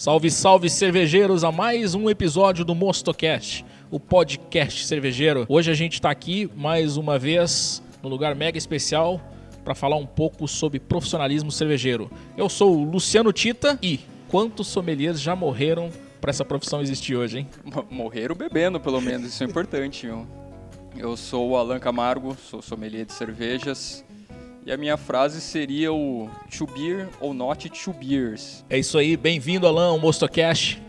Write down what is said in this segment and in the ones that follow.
Salve, salve cervejeiros a mais um episódio do Mostocast, o podcast cervejeiro. Hoje a gente está aqui mais uma vez no lugar mega especial para falar um pouco sobre profissionalismo cervejeiro. Eu sou o Luciano Tita e quantos sommeliers já morreram para essa profissão existir hoje, hein? Morreram bebendo, pelo menos, isso é importante. Eu sou o Alan Camargo, sou sommelier de cervejas e a minha frase seria o to beer or not to beers. É isso aí, bem-vindo Alan ao Mostocast.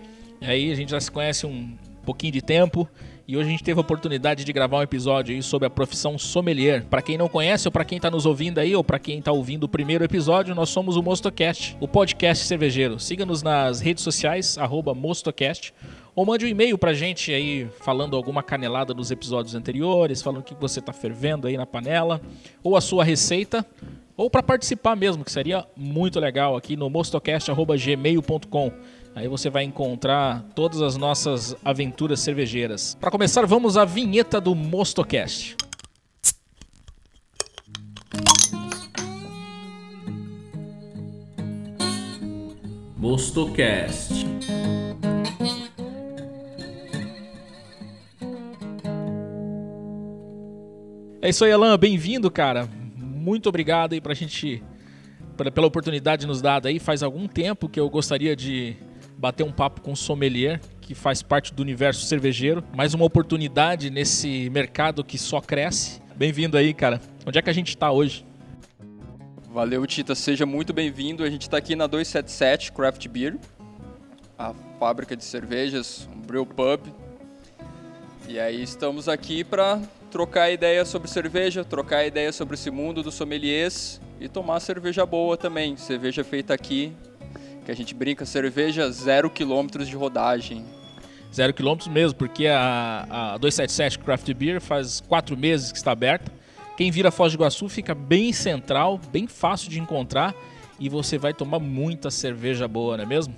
E aí a gente já se conhece um pouquinho de tempo e hoje a gente teve a oportunidade de gravar um episódio aí sobre a profissão sommelier. Para quem não conhece ou para quem está nos ouvindo aí ou para quem está ouvindo o primeiro episódio, nós somos o Mostocast, o podcast cervejeiro. Siga-nos nas redes sociais @mostocast ou mande um e-mail pra gente aí falando alguma canelada dos episódios anteriores, falando o que você tá fervendo aí na panela, ou a sua receita, ou para participar mesmo, que seria muito legal aqui no mostocast.gmail.com. Aí você vai encontrar todas as nossas aventuras cervejeiras. Para começar, vamos à vinheta do Mostocast. Mostocast. É isso aí, Alan. Bem-vindo, cara. Muito obrigado aí pra gente, pela oportunidade nos dada aí. Faz algum tempo que eu gostaria de bater um papo com o sommelier, que faz parte do universo cervejeiro. Mais uma oportunidade nesse mercado que só cresce. Bem-vindo aí, cara. Onde é que a gente está hoje? Valeu, Tita. Seja muito bem-vindo. A gente está aqui na 277 Craft Beer, a fábrica de cervejas, um brew pub. E aí estamos aqui para trocar ideia sobre cerveja, trocar ideia sobre esse mundo dos sommeliers e tomar cerveja boa também. Cerveja feita aqui, que a gente brinca, cerveja zero quilômetros de rodagem. Zero quilômetros mesmo, porque a, a 277 Craft Beer faz quatro meses que está aberta. Quem vira Foz do Iguaçu fica bem central, bem fácil de encontrar e você vai tomar muita cerveja boa, não é mesmo?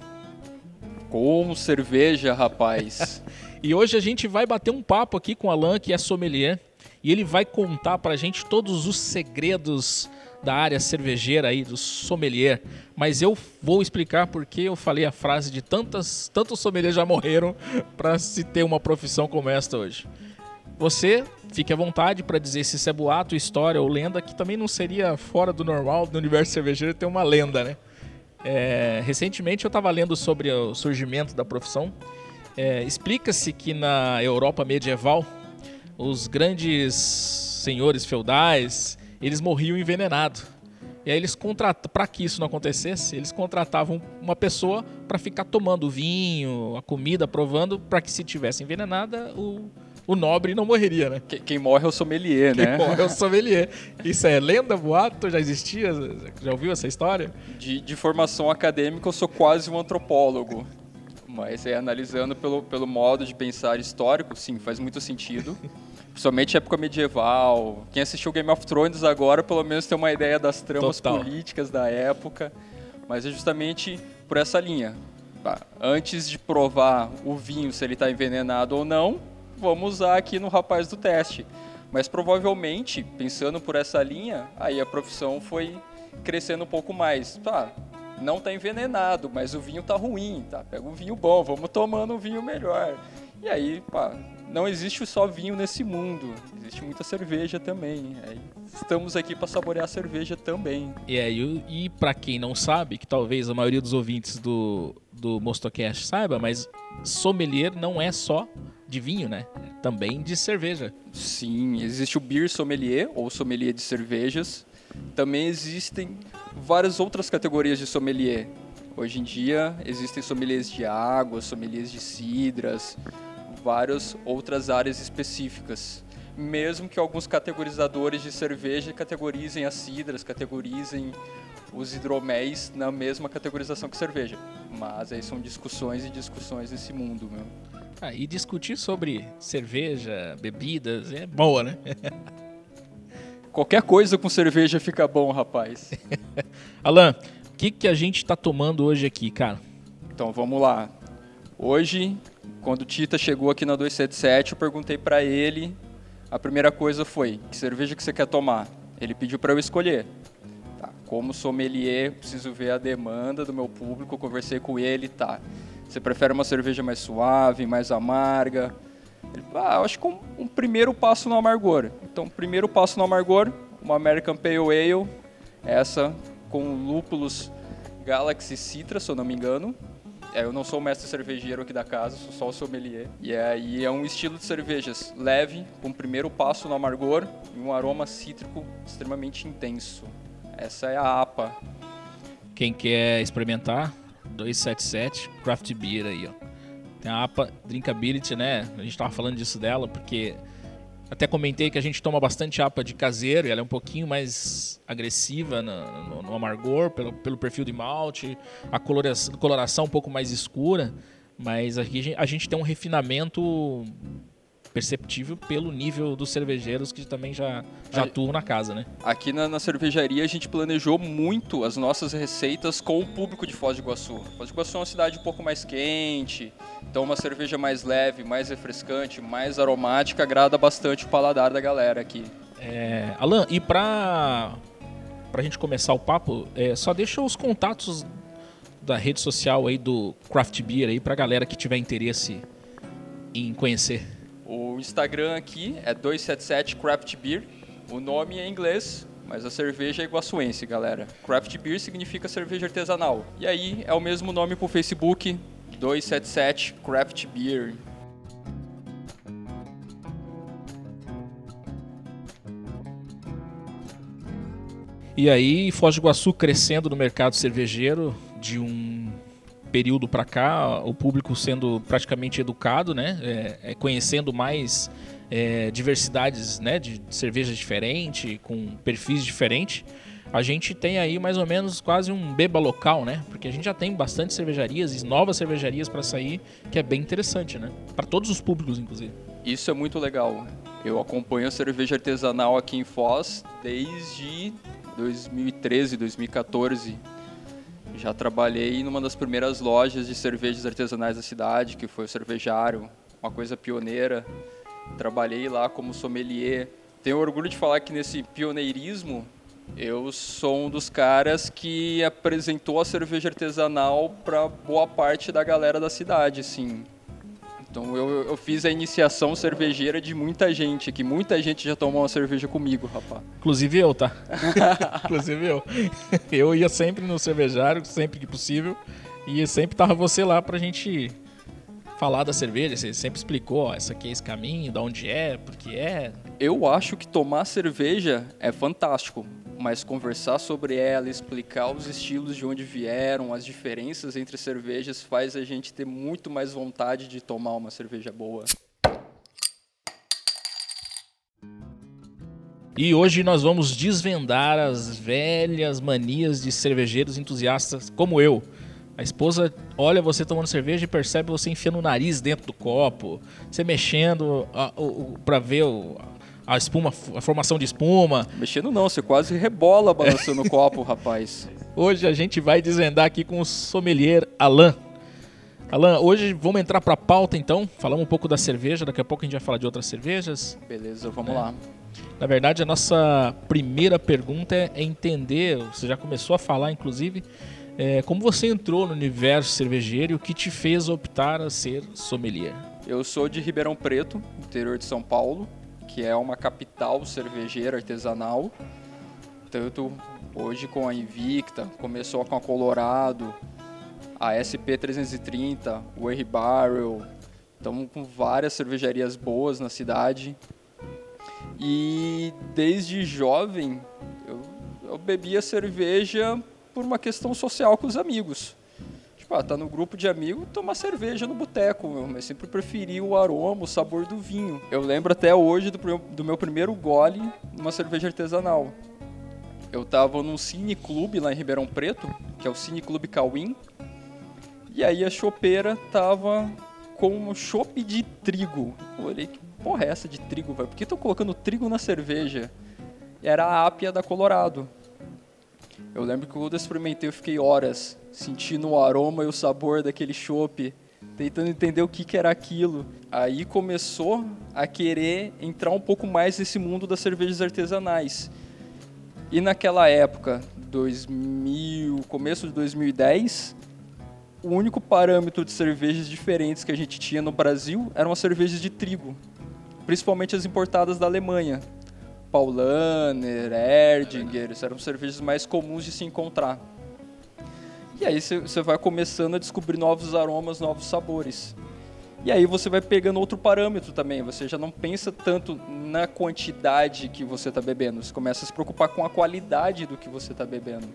Como cerveja, rapaz! E hoje a gente vai bater um papo aqui com o Alan, que é sommelier, e ele vai contar pra gente todos os segredos da área cervejeira aí, do sommelier. Mas eu vou explicar porque eu falei a frase de tantas, tantos sommeliers já morreram para se ter uma profissão como esta hoje. Você fique à vontade para dizer se isso é boato, história ou lenda, que também não seria fora do normal do universo cervejeiro ter uma lenda, né? É, recentemente eu estava lendo sobre o surgimento da profissão é, Explica-se que na Europa medieval, os grandes senhores feudais, eles morriam envenenados. E aí eles contratavam, para que isso não acontecesse, eles contratavam uma pessoa para ficar tomando vinho, a comida, provando, para que se tivesse envenenada, o, o nobre não morreria, né? Quem morre é o sommelier, Quem né? morre é o sommelier. Isso é lenda, boato? Já existia? Já ouviu essa história? De, de formação acadêmica, eu sou quase um antropólogo. Mas é analisando pelo, pelo modo de pensar histórico, sim, faz muito sentido. Principalmente época medieval. Quem assistiu Game of Thrones agora, pelo menos tem uma ideia das tramas Total. políticas da época. Mas é justamente por essa linha. Antes de provar o vinho, se ele está envenenado ou não, vamos usar aqui no rapaz do teste. Mas provavelmente, pensando por essa linha, aí a profissão foi crescendo um pouco mais. Tá, não está envenenado, mas o vinho está ruim, tá? Pega um vinho bom, vamos tomando um vinho melhor. E aí, pá, não existe só vinho nesse mundo, existe muita cerveja também. Aí, estamos aqui para saborear a cerveja também. E, é, e, para quem não sabe, que talvez a maioria dos ouvintes do, do Mostocast saiba, mas sommelier não é só de vinho, né? Também de cerveja. Sim, existe o beer sommelier ou sommelier de cervejas. Também existem várias outras categorias de sommelier. Hoje em dia existem sommeliers de água, sommeliers de cidras, várias outras áreas específicas. Mesmo que alguns categorizadores de cerveja categorizem as cidras, categorizem os hidroméis na mesma categorização que cerveja. Mas aí são discussões e discussões nesse mundo, meu. Ah, e discutir sobre cerveja, bebidas, é boa, né? Qualquer coisa com cerveja fica bom, rapaz. Alan, o que, que a gente está tomando hoje aqui, cara? Então vamos lá. Hoje, quando o Tita chegou aqui na 277, eu perguntei para ele. A primeira coisa foi: que cerveja que você quer tomar? Ele pediu para eu escolher. Tá, como sommelier, preciso ver a demanda do meu público, conversei com ele, tá. Você prefere uma cerveja mais suave, mais amarga? Ah, eu acho que um, um primeiro passo no amargor. Então, primeiro passo no amargor, uma American Pale Ale, essa com lúpulos Galaxy Citra, se eu não me engano. É, eu não sou o mestre cervejeiro aqui da casa, sou só o sommelier. E aí é um estilo de cervejas leve, com primeiro passo no amargor e um aroma cítrico extremamente intenso. Essa é a APA. Quem quer experimentar, 277 Craft Beer aí, ó. Tem a APA Drinkability, né? A gente tava falando disso dela, porque até comentei que a gente toma bastante APA de caseiro, e ela é um pouquinho mais agressiva no, no, no amargor, pelo, pelo perfil de malte, a coloração, coloração um pouco mais escura, mas aqui a gente tem um refinamento perceptível pelo nível dos cervejeiros que também já, já atuam na casa, né? Aqui na, na, cervejaria a gente planejou muito as nossas receitas com o público de Foz do Iguaçu. Foz do Iguaçu é uma cidade um pouco mais quente, então uma cerveja mais leve, mais refrescante, mais aromática agrada bastante o paladar da galera aqui. É, Alan, e para a gente começar o papo, é, só deixa os contatos da rede social aí do Craft Beer aí a galera que tiver interesse em conhecer. O Instagram aqui é 277 Craft Beer. O nome é inglês, mas a cerveja é iguaçuense, galera. Craft Beer significa cerveja artesanal. E aí é o mesmo nome pro Facebook, 277 Craft Beer. E aí, Foz do Iguaçu crescendo no mercado cervejeiro de um período para cá, o público sendo praticamente educado, né? É, é conhecendo mais é, diversidades né? de cervejas diferentes, com perfis diferentes. A gente tem aí mais ou menos quase um beba local, né? Porque a gente já tem bastante cervejarias e novas cervejarias para sair, que é bem interessante, né? Para todos os públicos, inclusive. Isso é muito legal. Eu acompanho a cerveja artesanal aqui em Foz desde 2013, 2014 já trabalhei numa das primeiras lojas de cervejas artesanais da cidade, que foi o Cervejário, uma coisa pioneira. Trabalhei lá como sommelier. Tenho orgulho de falar que nesse pioneirismo eu sou um dos caras que apresentou a cerveja artesanal para boa parte da galera da cidade, assim. Então eu, eu fiz a iniciação cervejeira de muita gente, que muita gente já tomou uma cerveja comigo, rapaz. Inclusive eu, tá? Inclusive eu. Eu ia sempre no cervejário, sempre que possível, e sempre tava você lá pra gente falar da cerveja, você sempre explicou, ó, essa aqui é esse caminho, da onde é, porque é. Eu acho que tomar cerveja é fantástico mas conversar sobre ela, explicar os estilos de onde vieram, as diferenças entre cervejas, faz a gente ter muito mais vontade de tomar uma cerveja boa. E hoje nós vamos desvendar as velhas manias de cervejeiros entusiastas como eu. A esposa olha você tomando cerveja e percebe você enfiando o nariz dentro do copo, você mexendo para ver o, a espuma, a formação de espuma. Mexendo não, você quase rebola balançando o copo, rapaz. Hoje a gente vai desvendar aqui com o sommelier Alain. Alain, hoje vamos entrar para a pauta então, falamos um pouco da cerveja, daqui a pouco a gente vai falar de outras cervejas. Beleza, vamos é. lá. Na verdade, a nossa primeira pergunta é entender, você já começou a falar inclusive, é, como você entrou no universo cervejeiro e o que te fez optar a ser sommelier? Eu sou de Ribeirão Preto, interior de São Paulo que é uma capital cervejeira artesanal. Tanto hoje com a Invicta, começou com a Colorado, a SP330, o R Barrel. Estamos com várias cervejarias boas na cidade. E desde jovem eu, eu bebia cerveja por uma questão social com os amigos. Tipo, ah, tá no grupo de amigos, tomar cerveja no boteco, mas sempre preferi o aroma, o sabor do vinho. Eu lembro até hoje do, do meu primeiro gole numa cerveja artesanal. Eu tava num cine clube lá em Ribeirão Preto, que é o Cine Clube Cauim, e aí a chopeira tava com um chopp de trigo. Eu olhei, que porra é essa de trigo, velho? Por que tô colocando trigo na cerveja? Era a ápia da Colorado. Eu lembro que quando eu experimentei, eu fiquei horas sentindo o aroma e o sabor daquele chopp, tentando entender o que, que era aquilo. Aí começou a querer entrar um pouco mais nesse mundo das cervejas artesanais. E naquela época, 2000, começo de 2010, o único parâmetro de cervejas diferentes que a gente tinha no Brasil eram as cervejas de trigo, principalmente as importadas da Alemanha. Paulaner, Erdinger, eram cervejas mais comuns de se encontrar. E aí você vai começando a descobrir novos aromas, novos sabores. E aí você vai pegando outro parâmetro também. Você já não pensa tanto na quantidade que você está bebendo. Você começa a se preocupar com a qualidade do que você está bebendo.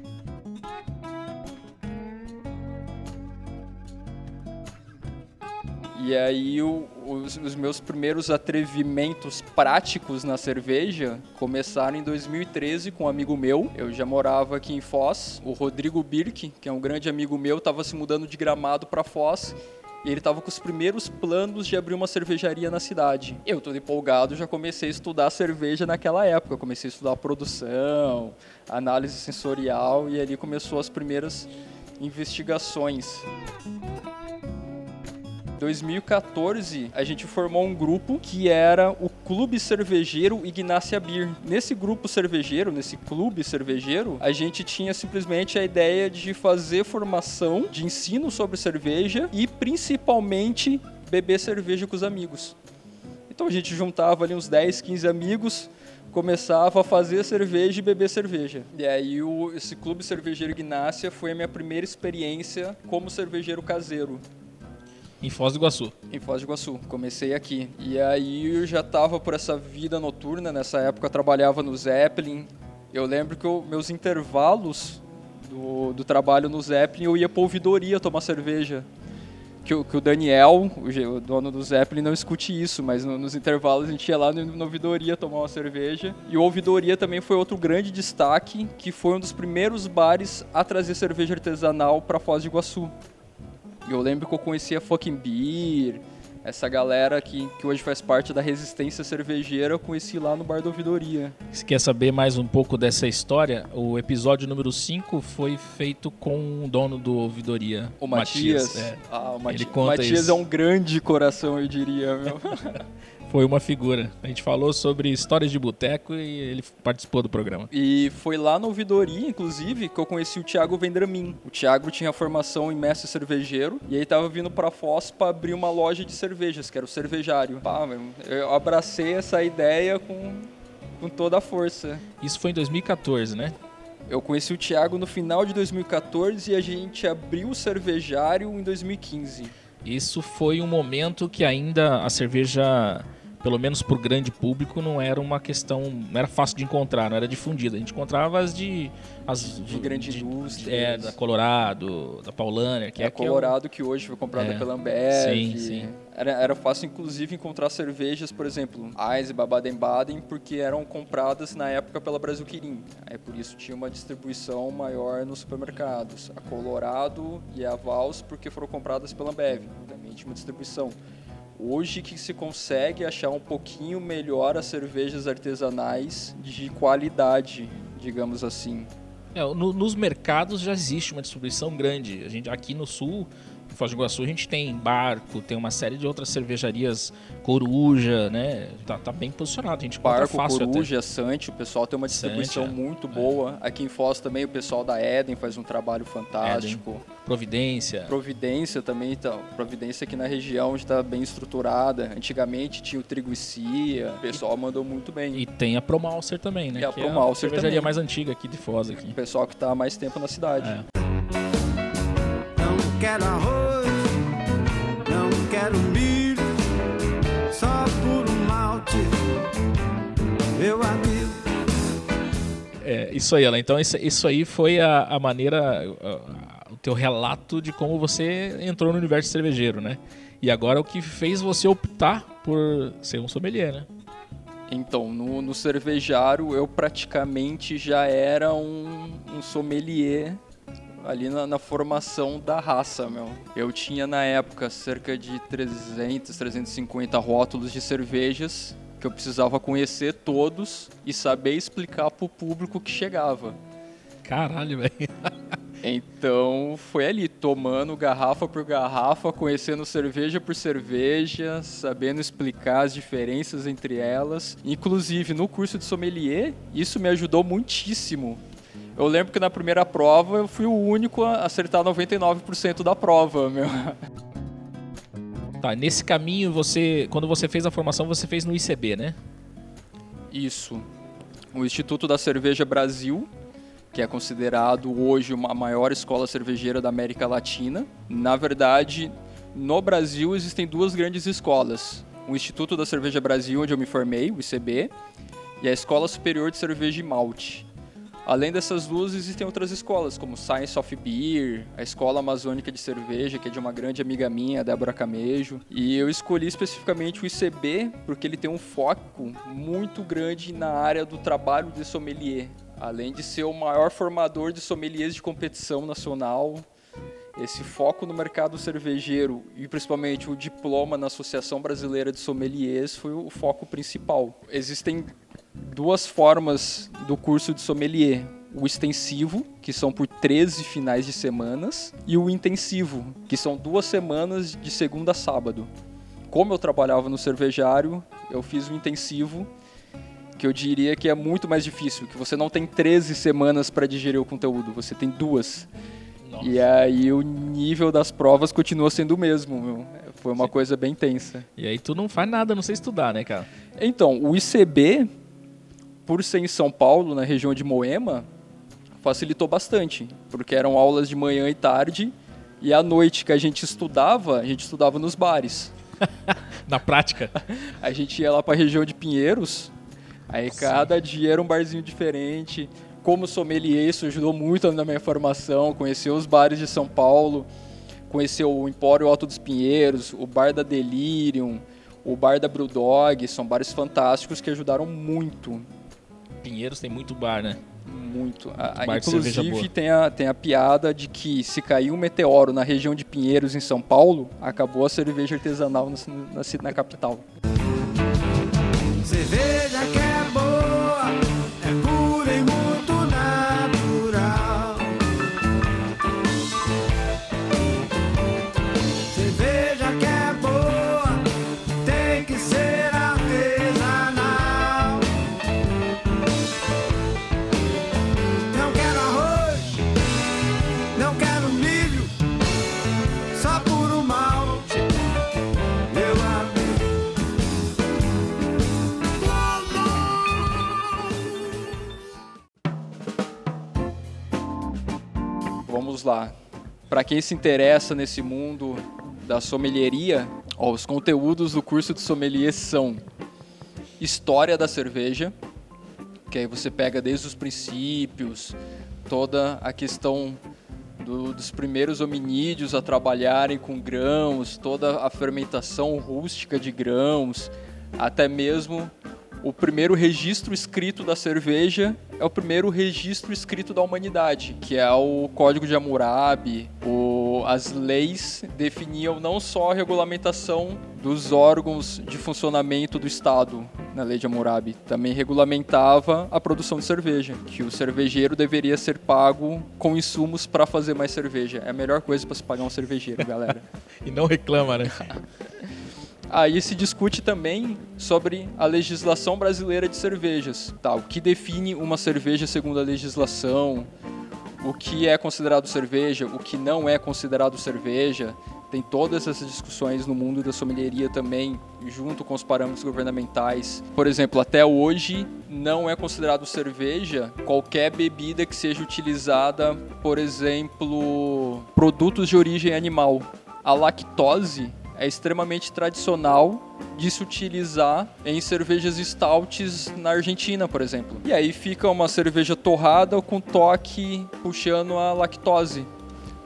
E aí o, os, os, meus primeiros atrevimentos práticos na cerveja começaram em 2013 com um amigo meu. Eu já morava aqui em Foz. O Rodrigo Birk, que é um grande amigo meu, estava se mudando de Gramado para Foz e ele estava com os primeiros planos de abrir uma cervejaria na cidade. Eu, todo empolgado, já comecei a estudar cerveja naquela época. comecei a estudar produção, análise sensorial e ali começou as primeiras investigações. 2014, a gente formou um grupo que era o Clube Cervejeiro Ignácia Beer. Nesse grupo cervejeiro, nesse clube cervejeiro, a gente tinha simplesmente a ideia de fazer formação de ensino sobre cerveja e principalmente beber cerveja com os amigos. Então a gente juntava ali uns 10, 15 amigos, começava a fazer cerveja e beber cerveja. E aí o, esse clube cervejeiro Ignácia foi a minha primeira experiência como cervejeiro caseiro. Em Foz do Iguaçu. Em Foz do Iguaçu. Comecei aqui. E aí eu já tava por essa vida noturna. Nessa época eu trabalhava no Zeppelin. Eu lembro que eu, meus intervalos do, do trabalho no Zeppelin eu ia pra ouvidoria tomar cerveja. Que, que o Daniel, o, o, dono do Zeppelin, não escute isso, mas no, nos intervalos a gente ia lá no, ouvidoria tomar uma cerveja. E o ouvidoria também foi outro grande destaque, que foi um dos primeiros bares a trazer cerveja artesanal para Foz do Iguaçu. Eu lembro que eu conhecia Fucking Beer, essa galera que, que hoje faz parte da resistência cervejeira, eu conheci lá no Bar da Ouvidoria. Se quer saber mais um pouco dessa história, o episódio número 5 foi feito com o dono do Ouvidoria, o Matias. Matias. É. Ah, o Mati Ele conta Matias isso. é um grande coração, eu diria, meu. foi uma figura. A gente falou sobre histórias de boteco e ele participou do programa. E foi lá na ouvidoria, inclusive, que eu conheci o Thiago Vendramin. O Thiago tinha formação em mestre cervejeiro e aí tava vindo para Foz para abrir uma loja de cervejas, que era o cervejário. Pá, eu abracei essa ideia com, com toda a força. Isso foi em 2014, né? Eu conheci o Thiago no final de 2014 e a gente abriu o cervejário em 2015. Isso foi um momento que ainda a cerveja pelo menos para o grande público, não era uma questão, não era fácil de encontrar, não era difundida. A gente encontrava as de as de grande de, indústria, é, da Colorado, da Paulaner, que é, é Colorado que, eu... que hoje foi comprada é, pela Ambev. Sim, sim. Era, era fácil inclusive encontrar cervejas, por exemplo, Eisenbach, Baden-Baden, porque eram compradas na época pela Brasil Quirim. Aí por isso tinha uma distribuição maior nos supermercados. A Colorado e a Vals porque foram compradas pela Ambev, também tinha uma distribuição. Hoje que se consegue achar um pouquinho melhor as cervejas artesanais de qualidade, digamos assim. É, no, nos mercados já existe uma distribuição grande. A gente aqui no sul Foz do Iguaçu a gente tem Barco, tem uma série de outras cervejarias, Coruja, né? Tá, tá bem posicionado, a gente Barco, fácil Coruja, até. Sante, o pessoal tem uma distribuição Sante, é. muito é. boa. Aqui em Foz também o pessoal da Eden faz um trabalho fantástico. Eden. Providência. Providência também, então. Providência aqui na região está bem estruturada. Antigamente tinha o Trigo e Cia, o pessoal e, mandou muito bem. E tem a Promalcer também, né? E a Promalcer é a cervejaria também. mais antiga aqui de Foz. Aqui. O pessoal que está há mais tempo na cidade. É. Não quero arroz quero milho só por um malte, meu amigo. É, isso aí, ela. Então, isso, isso aí foi a, a maneira, a, o teu relato de como você entrou no universo cervejeiro, né? E agora o que fez você optar por ser um sommelier, né? Então, no, no cervejário eu praticamente já era um, um sommelier ali na, na, formação da raça, meu. Eu tinha na época cerca de 300, 350 rótulos de cervejas que eu precisava conhecer todos e saber explicar para o público que chegava. Caralho, velho. então foi ali. tomando garrafa por garrafa, conhecendo cerveja por cerveja, sabendo explicar as diferenças entre elas. Inclusive, no curso de sommelier, isso me ajudou muitíssimo. Eu lembro que na primeira prova eu fui o único a acertar 99% da prova, meu. Tá, nesse caminho você, quando você fez a formação, você fez no ICB, né? Isso. O Instituto da Cerveja Brasil, que é considerado hoje uma maior escola cervejeira da América Latina. Na verdade, no Brasil existem duas grandes escolas. O Instituto da Cerveja Brasil, onde eu me formei, o ICB, e a Escola Superior de Cerveja e Malte. Além dessas duas, existem outras escolas, como Science of Beer, a Escola Amazônica de Cerveja, que é de uma grande amiga minha, Débora Camejo. E eu escolhi especificamente o ICB porque ele tem um foco muito grande na área do trabalho de sommelier. Além de ser o maior formador de sommeliers de competição nacional, esse foco no mercado cervejeiro e principalmente o diploma na Associação Brasileira de Sommeliers foi o foco principal. Existem duas formas do curso de sommelier. O extensivo, que são por 13 finais de semanas, e o intensivo, que são duas semanas de segunda a sábado. Como eu trabalhava no cervejário, eu fiz o intensivo, que eu diria que é muito mais difícil, que você não tem 13 semanas para digerir o conteúdo, você tem duas. Nossa. E aí o nível das provas continua sendo o mesmo, meu. Foi uma Sim. coisa bem tensa. E aí tu não faz nada, não sei estudar, né, cara? Então, o ICB, por ser em São Paulo, na região de Moema, facilitou bastante, porque eram aulas de manhã e tarde, e à noite que a gente estudava, a gente estudava nos bares. na prática? a gente ia lá para a região de Pinheiros, aí Sim. cada dia era um barzinho diferente. Como sommelier, isso ajudou muito na minha formação, conhecer os bares de São Paulo, conhecer o Empório Alto dos Pinheiros, o Bar da Delirium, o Bar da Brewdog, são bares fantásticos que ajudaram muito Pinheiros tem muito bar, né? Muito. A, bar inclusive tem a, tem a piada de que se cair um meteoro na região de Pinheiros, em São Paulo, acabou a cerveja artesanal na, na, na capital. Cerveja que vamos lá. Para quem se interessa nesse mundo da sommelieria, ó, os conteúdos do curso de sommelier são história da cerveja, que aí você pega desde os princípios, toda a questão do, dos primeiros hominídeos a trabalharem com grãos, toda a fermentação rústica de grãos, até mesmo o primeiro registro escrito da cerveja é o primeiro registro escrito da humanidade, que é o Código de Hammurabi. O, as leis definiam não só a regulamentação dos órgãos de funcionamento do Estado na lei de Hammurabi, também regulamentava a produção de cerveja, que o cervejeiro deveria ser pago com insumos para fazer mais cerveja. É a melhor coisa para se pagar um cervejeiro, galera. e não reclama, né? Aí se discute também sobre a legislação brasileira de cervejas, tá? O que define uma cerveja segundo a legislação, o que é considerado cerveja, o que não é considerado cerveja. Tem todas essas discussões no mundo da sommelieria também, junto com os parâmetros governamentais. Por exemplo, até hoje não é considerado cerveja qualquer bebida que seja utilizada, por exemplo, produtos de origem animal. A lactose é extremamente tradicional de se utilizar em cervejas stouts na Argentina, por exemplo. E aí fica uma cerveja torrada com toque puxando a lactose.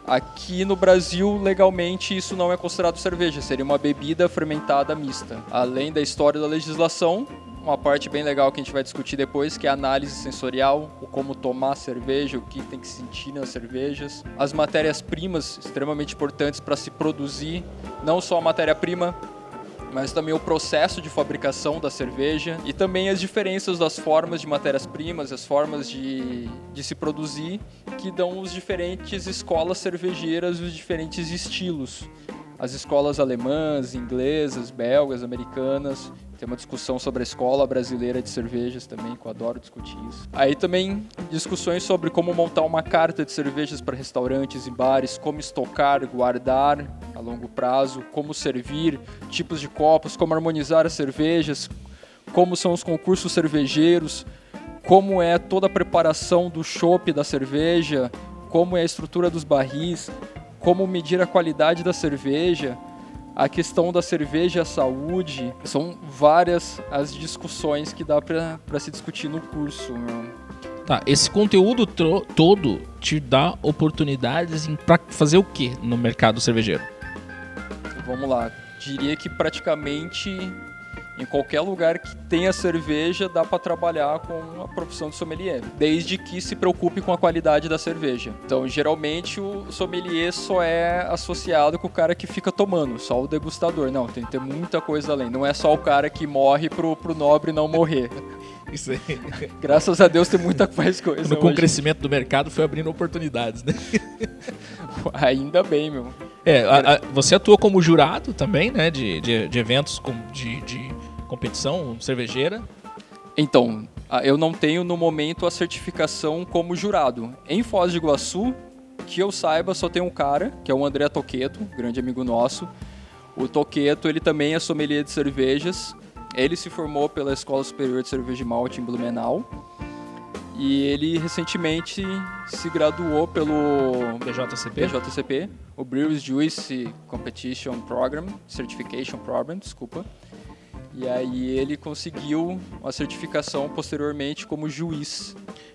Aqui no Brasil, legalmente, isso não é considerado cerveja, seria uma bebida fermentada mista. Além da história da legislação, uma parte bem legal que a gente vai discutir depois, que é a análise sensorial, o como tomar cerveja, o que tem que sentir nas cervejas, as matérias-primas extremamente importantes para se produzir, não só a matéria-prima, mas também o processo de fabricação da cerveja e também as diferenças das formas de matérias-primas, as formas de, de se produzir, que dão os diferentes escolas cervejeiras os diferentes estilos as escolas alemãs, inglesas, belgas, americanas. Tem uma discussão sobre a escola brasileira de cervejas também, que eu adoro discutir isso. Aí também discussões sobre como montar uma carta de cervejas para restaurantes e bares, como estocar, guardar a longo prazo, como servir, tipos de copos, como harmonizar as cervejas, como são os concursos cervejeiros, como é toda a preparação do chopp da cerveja, como é a estrutura dos barris, como medir a qualidade da cerveja, a questão da cerveja, a saúde, são várias as discussões que dá para se discutir no curso. Meu. Tá, esse conteúdo todo te dá oportunidades para fazer o que no mercado cervejeiro? Vamos lá, diria que praticamente em qualquer lugar que tenha cerveja, dá para trabalhar com a profissão de sommelier, desde que se preocupe com a qualidade da cerveja. Então, geralmente o sommelier só é associado com o cara que fica tomando, só o degustador. Não, tem que ter muita coisa além. Não é só o cara que morre pro, pro nobre não morrer. Isso aí. Graças a Deus tem muita mais coisa. Com o crescimento do mercado foi abrindo oportunidades, né? Ainda bem, meu. É, a, a, você atua como jurado também, né? De, de, de eventos com, de, de competição cervejeira? Então, eu não tenho no momento a certificação como jurado. Em Foz de Iguaçu, que eu saiba, só tem um cara, que é o André Toqueto, grande amigo nosso. O Toqueto, ele também é sommelier de cervejas. Ele se formou pela Escola Superior de Cerveja e Malte em Blumenau. E ele recentemente se graduou pelo BJCP, BJCP o Brewers Juice Competition Program, Certification Program, desculpa. E aí ele conseguiu uma certificação posteriormente como juiz.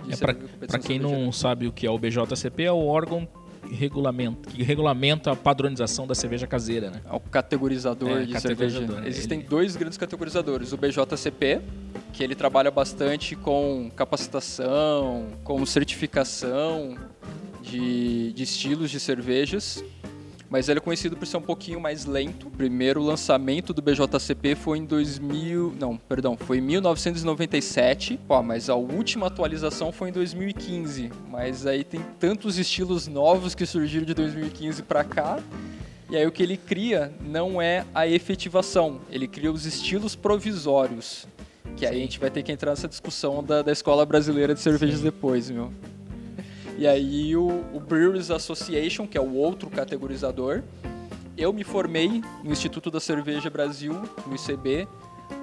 É para quem não sabe o que é o BJCP, é o órgão regulamento, que regulamenta a padronização da cerveja caseira, né? É o categorizador é, de categorizador, cerveja. Existem ele... dois grandes categorizadores, o BJCP, que ele trabalha bastante com capacitação, com certificação de, de estilos de cervejas, mas ele é conhecido por ser um pouquinho mais lento. O primeiro lançamento do BJCP foi em 2000, não, perdão, foi em 1997. Pô, mas a última atualização foi em 2015. Mas aí tem tantos estilos novos que surgiram de 2015 para cá. E aí o que ele cria não é a efetivação, ele cria os estilos provisórios. Que aí a gente vai ter que entrar nessa discussão da, da escola brasileira de cervejas Sim. depois, meu. E aí o, o Brewers Association, que é o outro categorizador, eu me formei no Instituto da Cerveja Brasil, no ICB,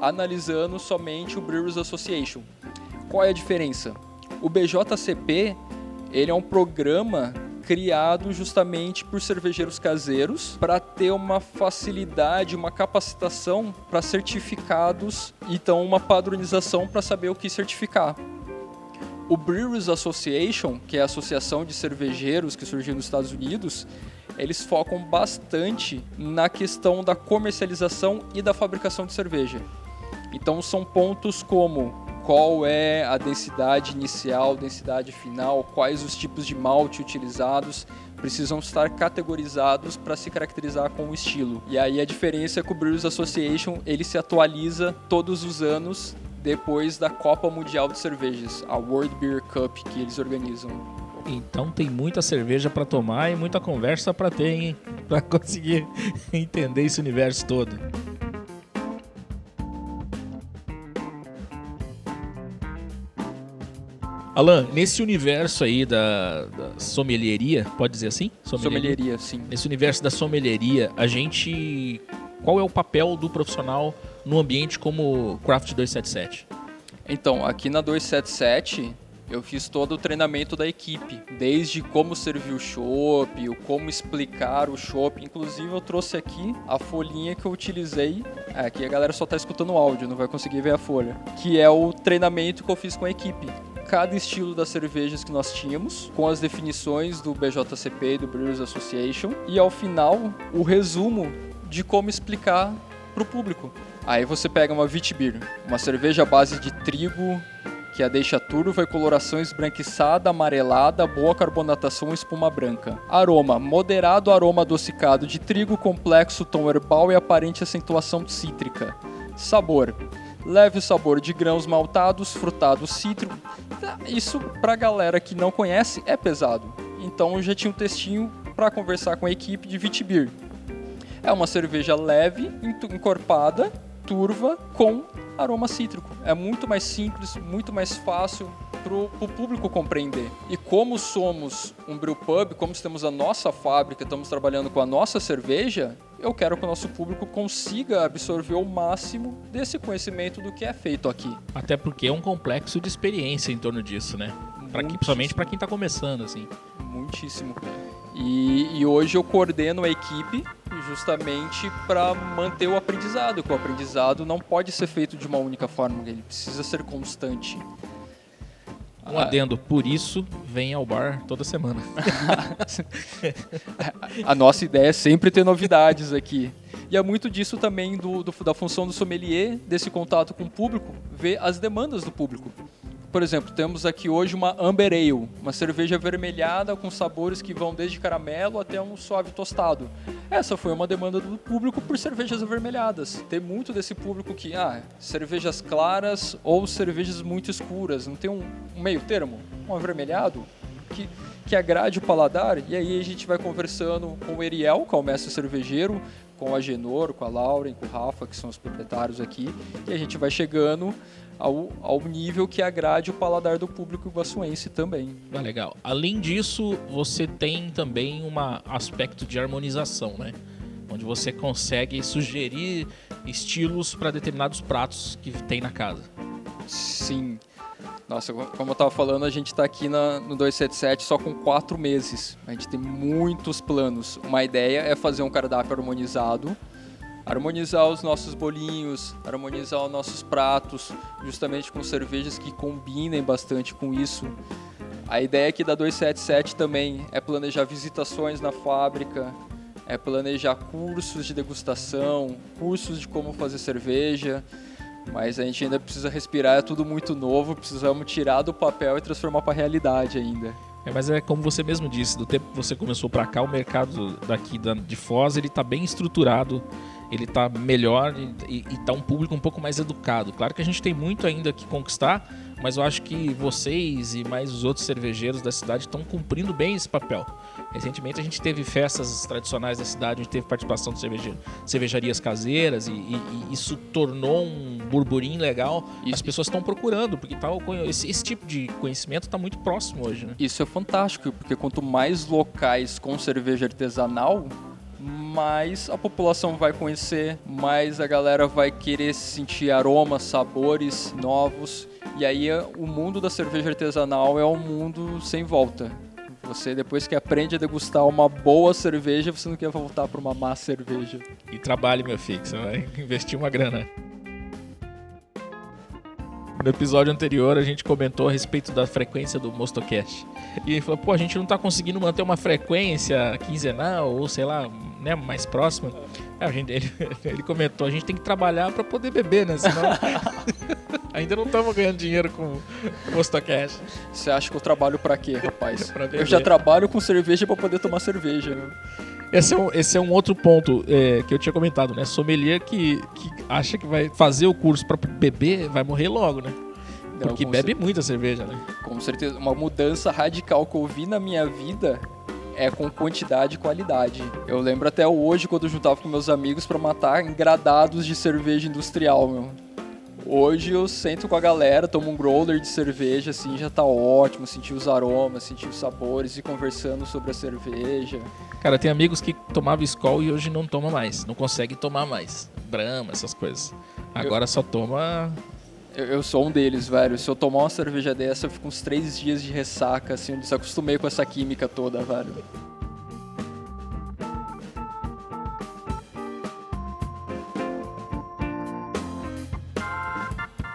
analisando somente o Brewers Association. Qual é a diferença? O BJCP, ele é um programa criado justamente por cervejeiros caseiros para ter uma facilidade, uma capacitação para certificados então uma padronização para saber o que certificar. O Brewers Association, que é a associação de cervejeiros que surgiu nos Estados Unidos, eles focam bastante na questão da comercialização e da fabricação de cerveja. Então são pontos como qual é a densidade inicial, densidade final, quais os tipos de malte utilizados, precisam estar categorizados para se caracterizar com o estilo. E aí a diferença é que o Brewers Association ele se atualiza todos os anos depois da Copa Mundial de Cervejas, a World Beer Cup que eles organizam. Então tem muita cerveja para tomar e muita conversa para ter, hein? Para conseguir entender esse universo todo. Alan, nesse universo aí da, da sommelieria, pode dizer assim? Sommelieria? sommelieria, sim. Nesse universo da sommelieria, a gente. Qual é o papel do profissional no ambiente como Craft 277? Então, aqui na 277 eu fiz todo o treinamento da equipe, desde como servir o chopp, o como explicar o chopp. Inclusive eu trouxe aqui a folhinha que eu utilizei. É, aqui a galera só está escutando o áudio, não vai conseguir ver a folha. Que é o treinamento que eu fiz com a equipe. Cada estilo das cervejas que nós tínhamos, com as definições do BJCP e do Brewers Association. E ao final, o resumo de como explicar para o público. Aí você pega uma Witbier, uma cerveja à base de trigo que a deixa turva e coloração esbranquiçada, amarelada, boa carbonatação e espuma branca. Aroma: moderado aroma adocicado de trigo, complexo tom herbal e aparente acentuação cítrica. Sabor: leve sabor de grãos maltados, frutado cítrico. Isso pra galera que não conhece é pesado. Então eu já tinha um textinho para conversar com a equipe de Vitibir. É uma cerveja leve, encorpada, turva, com aroma cítrico. É muito mais simples, muito mais fácil para o público compreender. E como somos um brew pub, como temos a nossa fábrica, estamos trabalhando com a nossa cerveja, eu quero que o nosso público consiga absorver o máximo desse conhecimento do que é feito aqui. Até porque é um complexo de experiência em torno disso, né? Pra, principalmente para quem está começando, assim. Muitíssimo. E, e hoje eu coordeno a equipe justamente para manter o aprendizado, que o aprendizado não pode ser feito de uma única forma, ele precisa ser constante. Um adendo, por isso vem ao bar toda semana. a nossa ideia é sempre ter novidades aqui. E é muito disso também do, do, da função do sommelier, desse contato com o público, ver as demandas do público por exemplo, temos aqui hoje uma Amber Ale, uma cerveja avermelhada com sabores que vão desde caramelo até um suave tostado. Essa foi uma demanda do público por cervejas avermelhadas. Tem muito desse público que, ah, cervejas claras ou cervejas muito escuras. Não tem um, um meio termo? Um avermelhado? Que, que agrade o paladar. E aí a gente vai conversando com o Eriel, que é o mestre cervejeiro, com a Genor, com a Lauren, com o Rafa, que são os proprietários aqui, e a gente vai chegando ao, ao nível que agrade o paladar do público iguaçuense também. Ah, legal. Além disso, você tem também um aspecto de harmonização, né? Onde você consegue sugerir estilos para determinados pratos que tem na casa. Sim. Nossa, como eu estava falando, a gente está aqui na, no 277 só com quatro meses. A gente tem muitos planos. Uma ideia é fazer um cardápio harmonizado harmonizar os nossos bolinhos, harmonizar os nossos pratos, justamente com cervejas que combinem bastante com isso. A ideia aqui da 277 também é planejar visitações na fábrica, é planejar cursos de degustação, cursos de como fazer cerveja, mas a gente ainda precisa respirar, é tudo muito novo, precisamos tirar do papel e transformar para a realidade ainda. É, mas é como você mesmo disse, do tempo que você começou para cá, o mercado daqui de Foz ele está bem estruturado ele está melhor e está um público um pouco mais educado. Claro que a gente tem muito ainda que conquistar, mas eu acho que vocês e mais os outros cervejeiros da cidade estão cumprindo bem esse papel. Recentemente a gente teve festas tradicionais da cidade, a gente teve participação de cerveja, cervejarias caseiras e, e, e, isso tornou um burburinho legal. As pessoas estão procurando, porque tá, esse, esse tipo de conhecimento está muito próximo hoje. Né? Isso é fantástico, porque quanto mais locais com cerveja artesanal, mais a população vai conhecer, mais a galera vai querer sentir aromas, sabores novos. E aí o mundo da cerveja artesanal é um mundo sem volta. Você, depois que aprende a degustar uma boa cerveja, você não quer voltar para uma má cerveja. E trabalhe, meu filho, você vai investir uma grana. No episódio anterior, a gente comentou a respeito da frequência do Mostocast. E ele falou, pô, a gente não tá conseguindo manter uma frequência quinzenal ou, sei lá, né, mais próxima. A gente, ele, ele comentou, a gente tem que trabalhar para poder beber, né? Senão ainda não estamos ganhando dinheiro com o Mostocast. Você acha que eu trabalho para quê, rapaz? eu já trabalho com cerveja para poder tomar cerveja. Né? Esse é um, esse é um outro ponto é, que eu tinha comentado, né? Sommelier que, que acha que vai fazer o curso para beber vai morrer logo, né? Porque bebe certeza. muita cerveja, né? Com certeza. Uma mudança radical que eu vi na minha vida é com quantidade e qualidade. Eu lembro até hoje quando eu juntava com meus amigos para matar engradados de cerveja industrial, meu. Hoje eu sento com a galera, tomo um growler de cerveja, assim, já tá ótimo, sentir os aromas, sentir os sabores e conversando sobre a cerveja. Cara, tem amigos que tomavam Skol e hoje não toma mais, não consegue tomar mais. Brahma, essas coisas. Agora eu... só toma eu, eu, sou um deles, velho. Se eu tomar uma cerveja dessa, eu fico uns três dias de ressaca, assim, eu desacostumei com essa química toda, velho.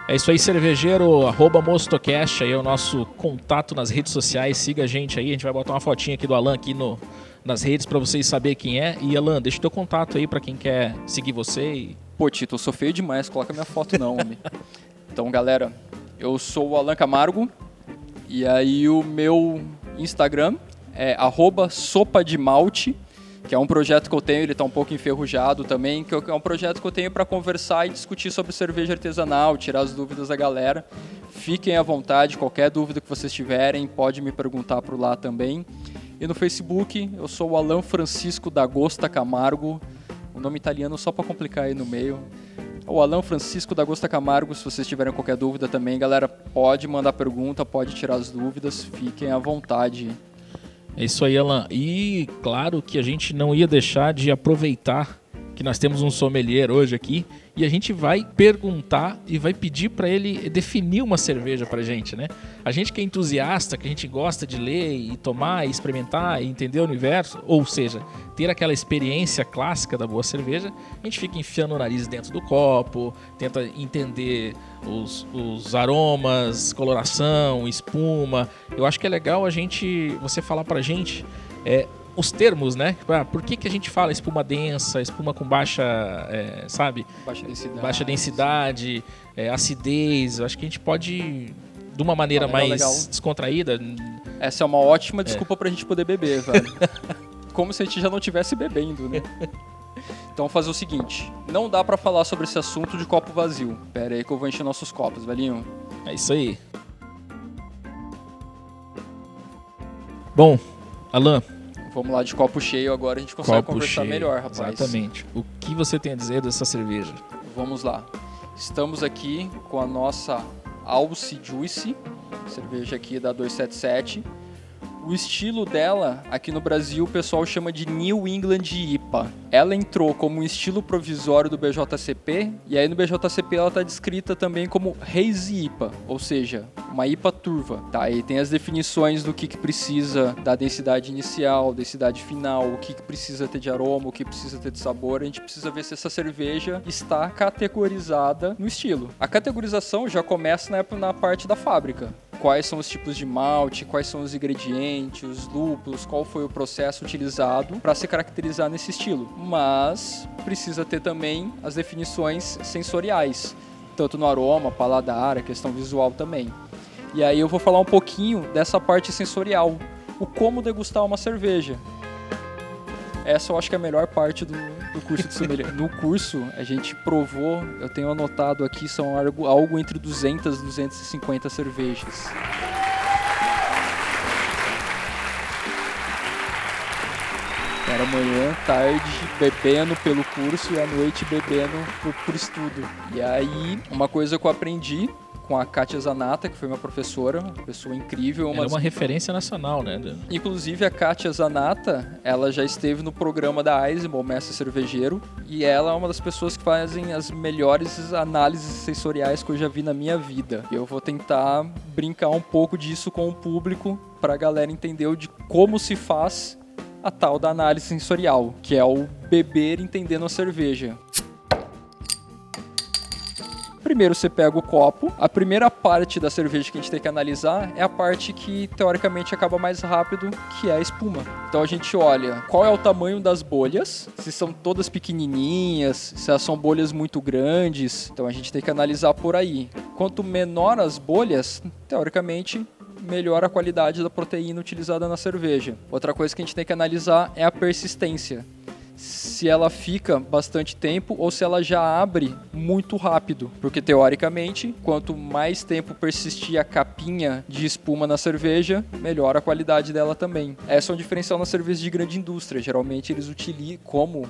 É isso aí, cervejeiro, arroba Mostocast, aí é o nosso contato nas redes sociais, siga a gente aí, a gente vai botar uma fotinha aqui do Alan aqui no, nas redes para vocês saberem quem é. E Alan, deixa o teu contato aí para quem quer seguir você. E... Pô, Tito, eu sou feio demais, coloca minha foto não, homem. Então, galera, Eu sou o Alan Camargo e aí o meu Instagram é arroba sopa de malte, que é um projeto que eu tenho, ele está um pouco enferrujado também, que é um projeto que eu tenho para conversar e discutir sobre cerveja artesanal, tirar as dúvidas da galera. Fiquem à vontade, qualquer dúvida que vocês tiverem, pode me perguntar por lá também. E no Facebook, eu sou o Alan Francisco da Gosta Camargo, um nome italiano só para complicar aí no meio. O Alan Francisco da Gosta Camargo, se vocês tiverem qualquer dúvida também, galera, pode mandar pergunta, pode tirar as dúvidas, fiquem à vontade. É isso aí, Alan. E claro que a gente não ia deixar de aproveitar que nós temos um sommelier hoje aqui e a gente vai perguntar e vai pedir para ele definir uma cerveja para gente, né? A gente que é entusiasta, que a gente gosta de ler e tomar e experimentar e entender o universo, ou seja, ter aquela experiência clássica da boa cerveja, a gente fica enfiando o nariz dentro do copo, tenta entender os, os aromas, coloração, espuma. Eu acho que é legal a gente, você falar para gente é, os termos, né? Ah, por que, que a gente fala espuma densa, espuma com baixa, é, sabe? Baixa densidade. Baixa densidade, é, acidez. Eu acho que a gente pode, de uma maneira ah, legal, mais legal. descontraída. Essa é uma ótima desculpa é. pra gente poder beber, velho. Como se a gente já não estivesse bebendo, né? Então fazer o seguinte, não dá para falar sobre esse assunto de copo vazio. Pera aí que eu vou encher nossos copos, velhinho. É isso aí. Bom, Alan, Vamos lá de copo cheio agora, a gente consegue copo conversar cheio, melhor, rapaz. Exatamente. O que você tem a dizer dessa cerveja? Vamos lá. Estamos aqui com a nossa Alce Juice, cerveja aqui da 277 o estilo dela, aqui no Brasil, o pessoal chama de New England IPA. Ela entrou como um estilo provisório do BJCP, e aí no BJCP ela está descrita também como Hazy IPA, ou seja, uma IPA turva. Tá, aí tem as definições do que, que precisa da densidade inicial, densidade final, o que, que precisa ter de aroma, o que precisa ter de sabor. A gente precisa ver se essa cerveja está categorizada no estilo. A categorização já começa na, na parte da fábrica quais são os tipos de malte, quais são os ingredientes, os lúpulos, qual foi o processo utilizado para se caracterizar nesse estilo. Mas precisa ter também as definições sensoriais, tanto no aroma, paladar, a questão visual também. E aí eu vou falar um pouquinho dessa parte sensorial, o como degustar uma cerveja. Essa eu acho que é a melhor parte do, do curso de sommelier. no curso, a gente provou, eu tenho anotado aqui, são algo, algo entre 200 e 250 cervejas. Era manhã, tarde, bebendo pelo curso e à noite bebendo por, por estudo. E aí, uma coisa que eu aprendi com a Kátia Zanata, que foi uma professora, uma pessoa incrível. Uma... É uma referência nacional, né? Inclusive, a Kátia Zanata, ela já esteve no programa da Eisenbahn, Mestre Cervejeiro, e ela é uma das pessoas que fazem as melhores análises sensoriais que eu já vi na minha vida. Eu vou tentar brincar um pouco disso com o público, para a galera entender de como se faz a tal da análise sensorial, que é o beber entendendo a cerveja. Primeiro você pega o copo, a primeira parte da cerveja que a gente tem que analisar é a parte que teoricamente acaba mais rápido, que é a espuma. Então a gente olha qual é o tamanho das bolhas, se são todas pequenininhas, se elas são bolhas muito grandes. Então a gente tem que analisar por aí. Quanto menor as bolhas, teoricamente melhor a qualidade da proteína utilizada na cerveja. Outra coisa que a gente tem que analisar é a persistência se ela fica bastante tempo ou se ela já abre muito rápido. Porque teoricamente, quanto mais tempo persistir a capinha de espuma na cerveja, melhor a qualidade dela também. Essa é um diferencial na cerveja de grande indústria. Geralmente eles utilizam como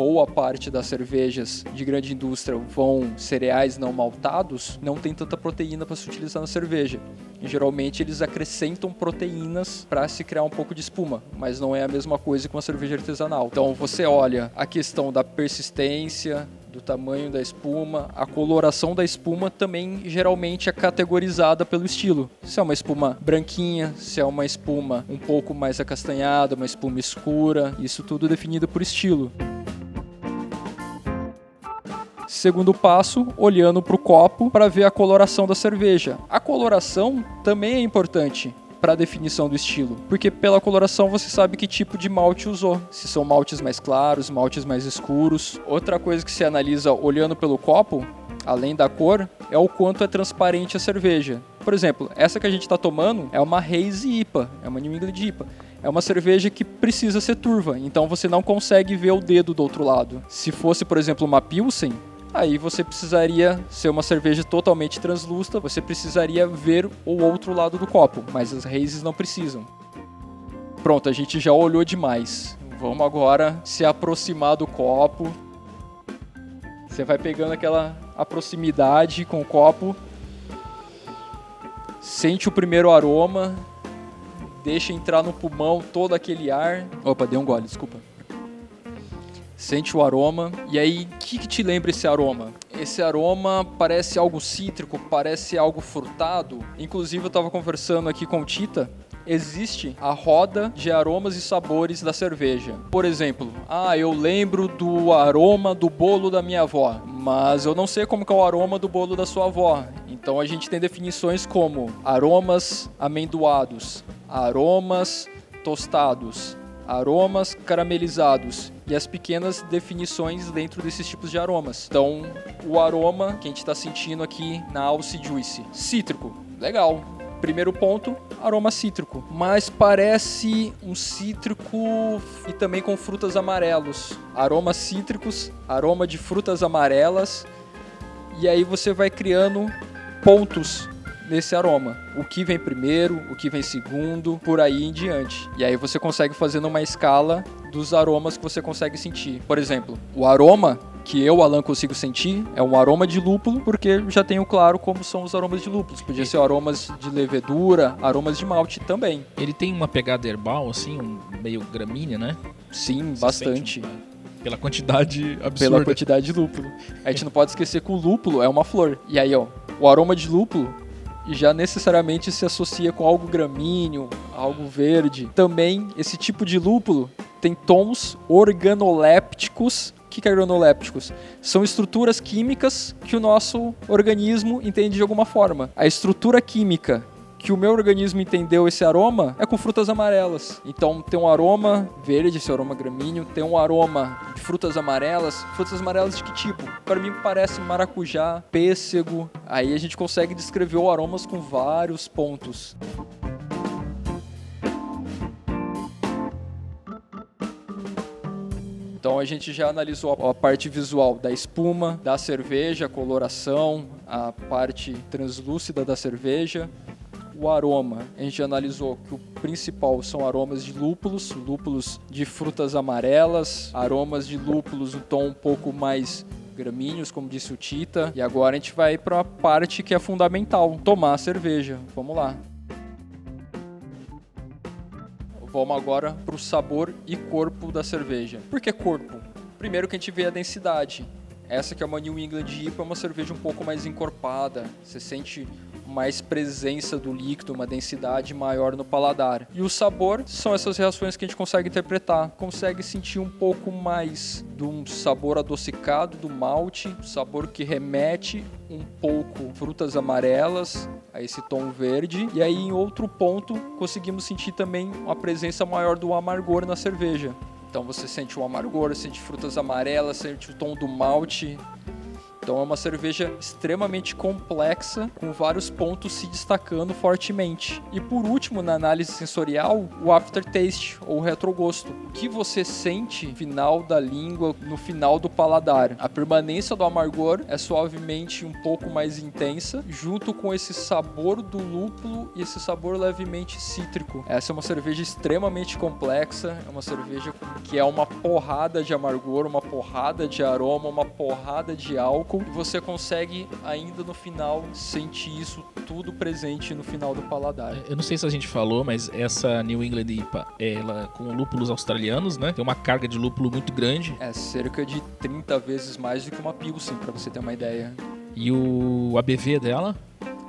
boa parte das cervejas de grande indústria vão cereais não maltados, não tem tanta proteína para se utilizar na cerveja. E, geralmente eles acrescentam proteínas para se criar um pouco de espuma, mas não é a mesma coisa que uma cerveja artesanal. Então você olha a questão da persistência, do tamanho da espuma, a coloração da espuma também geralmente é categorizada pelo estilo. Se é uma espuma branquinha, se é uma espuma um pouco mais acastanhada, uma espuma escura, isso tudo definido por estilo. Segundo passo, olhando para o copo para ver a coloração da cerveja. A coloração também é importante para a definição do estilo, porque pela coloração você sabe que tipo de malte usou, se são maltes mais claros, maltes mais escuros. Outra coisa que se analisa olhando pelo copo além da cor, é o quanto é transparente a cerveja. Por exemplo, essa que a gente está tomando é uma Haze IPA, é uma New England IPA. É uma cerveja que precisa ser turva, então você não consegue ver o dedo do outro lado. Se fosse, por exemplo, uma Pilsen, aí você precisaria ser uma cerveja totalmente translúcida, você precisaria ver o outro lado do copo, mas as Hazes não precisam. Pronto, a gente já olhou demais. Vamos agora se aproximar do copo. Você vai pegando aquela a proximidade com o copo. Sente o primeiro aroma, deixa entrar no pulmão todo aquele ar. Opa, dei um gole, desculpa. Sente o aroma. E aí, o que, que te lembra esse aroma? Esse aroma parece algo cítrico, parece algo frutado. Inclusive, eu estava conversando aqui com o Tita existe a roda de aromas e sabores da cerveja. Por exemplo, ah, eu lembro do aroma do bolo da minha avó, mas eu não sei como é o aroma do bolo da sua avó. Então a gente tem definições como aromas amendoados, aromas tostados, aromas caramelizados e as pequenas definições dentro desses tipos de aromas. Então, o aroma que a gente está sentindo aqui na Alce Juice, cítrico, legal. Primeiro ponto, aroma cítrico, mas parece um cítrico e também com frutas amarelos. Aromas cítricos, aroma de frutas amarelas, e aí você vai criando pontos nesse aroma. O que vem primeiro, o que vem segundo, por aí em diante. E aí você consegue fazer numa escala dos aromas que você consegue sentir. Por exemplo, o aroma que eu, Alan, consigo sentir é um aroma de lúpulo, porque já tenho claro como são os aromas de lúpulos. Podia ser aromas de levedura, aromas de malte também. Ele tem uma pegada herbal, assim, um meio gramínea, né? Sim, Você bastante. Pela quantidade absurda. Pela quantidade de lúpulo. A gente não pode esquecer que o lúpulo é uma flor. E aí, ó, o aroma de lúpulo já necessariamente se associa com algo gramíneo, algo verde. Também esse tipo de lúpulo tem tons organolépticos que é organolépticos? São estruturas químicas que o nosso organismo entende de alguma forma. A estrutura química que o meu organismo entendeu esse aroma é com frutas amarelas. Então tem um aroma verde, esse aroma gramíneo, tem um aroma de frutas amarelas. Frutas amarelas de que tipo? Para mim parece maracujá, pêssego. Aí a gente consegue descrever o aromas com vários pontos. Então a gente já analisou a parte visual da espuma, da cerveja, a coloração, a parte translúcida da cerveja, o aroma. A gente analisou que o principal são aromas de lúpulos, lúpulos de frutas amarelas, aromas de lúpulos um tom um pouco mais gramíneos, como disse o Tita. E agora a gente vai para a parte que é fundamental, tomar a cerveja. Vamos lá. Vamos agora para o sabor e corpo da cerveja. Por que corpo? Primeiro que a gente vê a densidade. Essa que é uma New England IPA é uma cerveja um pouco mais encorpada. Você sente mais presença do líquido, uma densidade maior no paladar. E o sabor são essas reações que a gente consegue interpretar. Consegue sentir um pouco mais de um sabor adocicado do malte, sabor que remete um pouco frutas amarelas, a esse tom verde. E aí, em outro ponto, conseguimos sentir também uma presença maior do amargor na cerveja. Então você sente o amargor, sente frutas amarelas, sente o tom do malte, então é uma cerveja extremamente complexa, com vários pontos se destacando fortemente. E por último, na análise sensorial, o aftertaste ou retrogosto. O que você sente no final da língua, no final do paladar. A permanência do amargor é suavemente um pouco mais intensa, junto com esse sabor do lúpulo e esse sabor levemente cítrico. Essa é uma cerveja extremamente complexa, é uma cerveja que é uma porrada de amargor, uma porrada de aroma, uma porrada de álcool e você consegue ainda no final sentir isso tudo presente no final do paladar. Eu não sei se a gente falou, mas essa New England IPA, ela com lúpulos australianos, né? Tem uma carga de lúpulo muito grande. É cerca de 30 vezes mais do que uma Pilsen, para você ter uma ideia. E o ABV dela?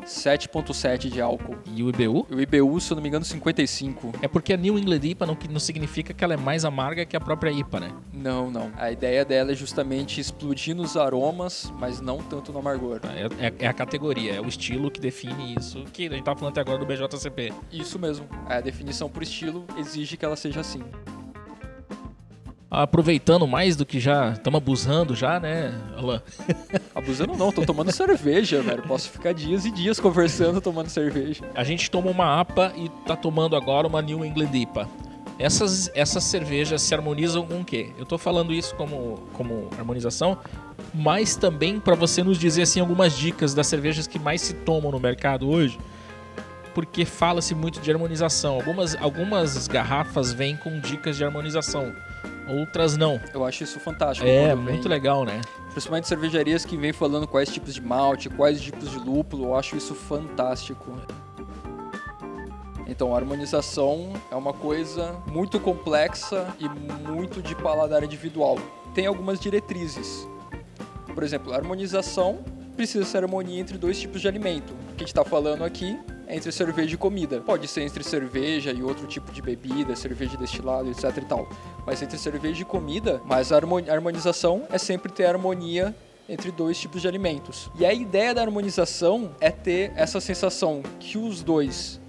7.7 de álcool. E o IBU? O IBU, se eu não me engano, 55. É porque a New England IPA não, não significa que ela é mais amarga que a própria IPA, né? Não, não. A ideia dela é justamente explodir nos aromas, mas não tanto no amargor. É, é, é a categoria, é o estilo que define isso, que a gente tá falando até agora do BJCP. Isso mesmo. A definição por estilo exige que ela seja assim. Aproveitando mais do que já estamos abusando já, né, Alan? Abusando não, tô tomando cerveja, velho. Posso ficar dias e dias conversando tomando cerveja. A gente toma uma APA e tá tomando agora uma New England IPA. Essas, essas cervejas se harmonizam com o quê? Eu tô falando isso como, como harmonização, mas também para você nos dizer assim algumas dicas das cervejas que mais se tomam no mercado hoje, porque fala-se muito de harmonização. Algumas, algumas garrafas vêm com dicas de harmonização outras não. Eu acho isso fantástico. É, muito legal, né? Principalmente cervejarias que vêm falando quais tipos de malte, quais tipos de lúpulo, eu acho isso fantástico. Então, a harmonização é uma coisa muito complexa e muito de paladar individual. Tem algumas diretrizes. Por exemplo, a harmonização precisa ser harmonia entre dois tipos de alimento. O que a gente está falando aqui entre cerveja e comida. Pode ser entre cerveja e outro tipo de bebida, cerveja destilada, etc e tal. Mas entre cerveja e comida, mas a harmonização é sempre ter harmonia entre dois tipos de alimentos. E a ideia da harmonização é ter essa sensação que os dois,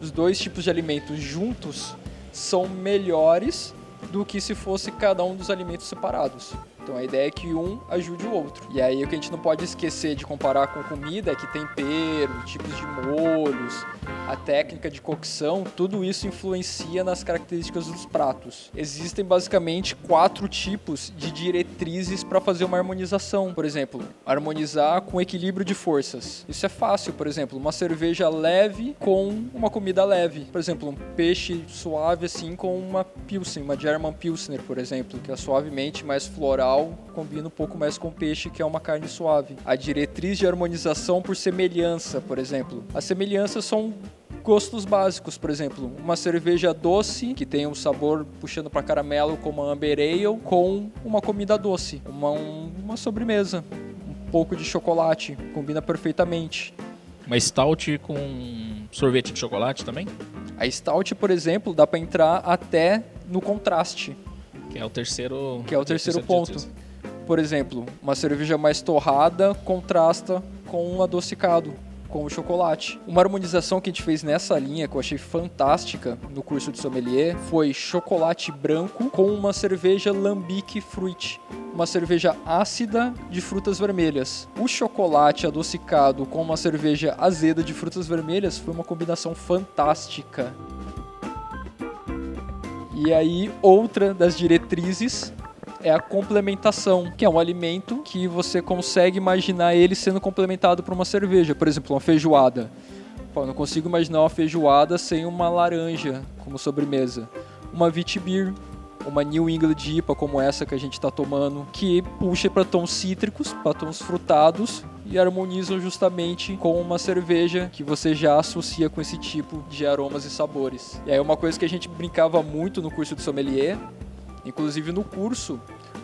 os dois tipos de alimentos juntos são melhores do que se fosse cada um dos alimentos separados. Então a ideia é que um ajude o outro. E aí o que a gente não pode esquecer de comparar com comida é que tempero, tipos de molhos, a técnica de cocção, tudo isso influencia nas características dos pratos. Existem basicamente quatro tipos de diretrizes para fazer uma harmonização. Por exemplo, harmonizar com equilíbrio de forças. Isso é fácil, por exemplo, uma cerveja leve com uma comida leve. Por exemplo, um peixe suave assim com uma pilsen, uma German Pilsner, por exemplo, que é suavemente mais floral, combina um pouco mais com peixe, que é uma carne suave. A diretriz de harmonização por semelhança, por exemplo. As semelhanças são gostos básicos, por exemplo, uma cerveja doce que tem um sabor puxando para caramelo como a Amber Ale com uma comida doce, uma, um, uma sobremesa, um pouco de chocolate, combina perfeitamente. Uma stout com sorvete de chocolate também? A stout, por exemplo, dá para entrar até no contraste, que é o terceiro, que é o terceiro ponto. Por exemplo, uma cerveja mais torrada contrasta com um adocicado com o chocolate. Uma harmonização que a gente fez nessa linha, que eu achei fantástica no curso de sommelier, foi chocolate branco com uma cerveja Lambic Fruit, uma cerveja ácida de frutas vermelhas. O chocolate adocicado com uma cerveja azeda de frutas vermelhas foi uma combinação fantástica. E aí, outra das diretrizes é a complementação, que é um alimento que você consegue imaginar ele sendo complementado por uma cerveja, por exemplo, uma feijoada. Pô, não consigo imaginar uma feijoada sem uma laranja como sobremesa. Uma Vitibir, uma New England IPA como essa que a gente está tomando, que puxa para tons cítricos, para tons frutados e harmonizam justamente com uma cerveja que você já associa com esse tipo de aromas e sabores. E aí uma coisa que a gente brincava muito no curso de sommelier Inclusive no curso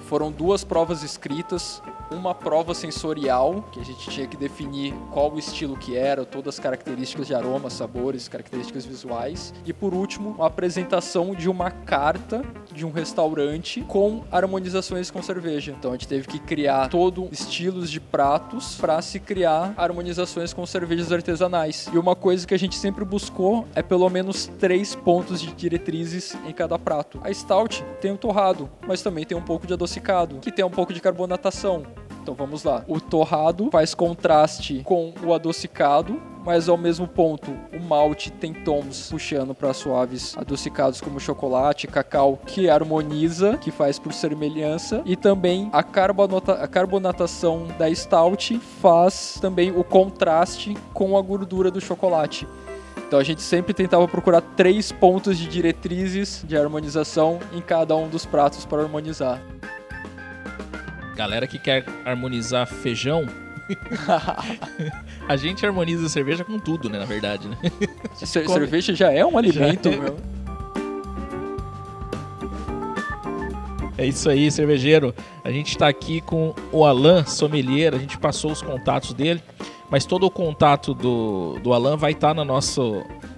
foram duas provas escritas, uma prova sensorial, que a gente tinha que definir qual o estilo que era, todas as características de aromas, sabores, características visuais, e por último, a apresentação de uma carta de um restaurante com harmonizações com cerveja. Então a gente teve que criar todo estilos de pratos para se criar harmonizações com cervejas artesanais. E uma coisa que a gente sempre buscou é pelo menos três pontos de diretrizes em cada prato. A stout tem o torrado, mas também tem um pouco de adocicado, que tem um pouco de carbonatação. Então vamos lá. O torrado faz contraste com o adocicado, mas ao mesmo ponto o malte tem tons puxando para suaves adocicados como chocolate, cacau, que harmoniza, que faz por semelhança, e também a, a carbonatação da stout faz também o contraste com a gordura do chocolate. Então a gente sempre tentava procurar três pontos de diretrizes de harmonização em cada um dos pratos para harmonizar. Galera que quer harmonizar feijão, a gente harmoniza cerveja com tudo, né? Na verdade, né? cerveja já é um alimento, é. meu. É isso aí, cervejeiro. A gente está aqui com o Alan Sommelier, a gente passou os contatos dele, mas todo o contato do, do Alan vai estar tá na nossa,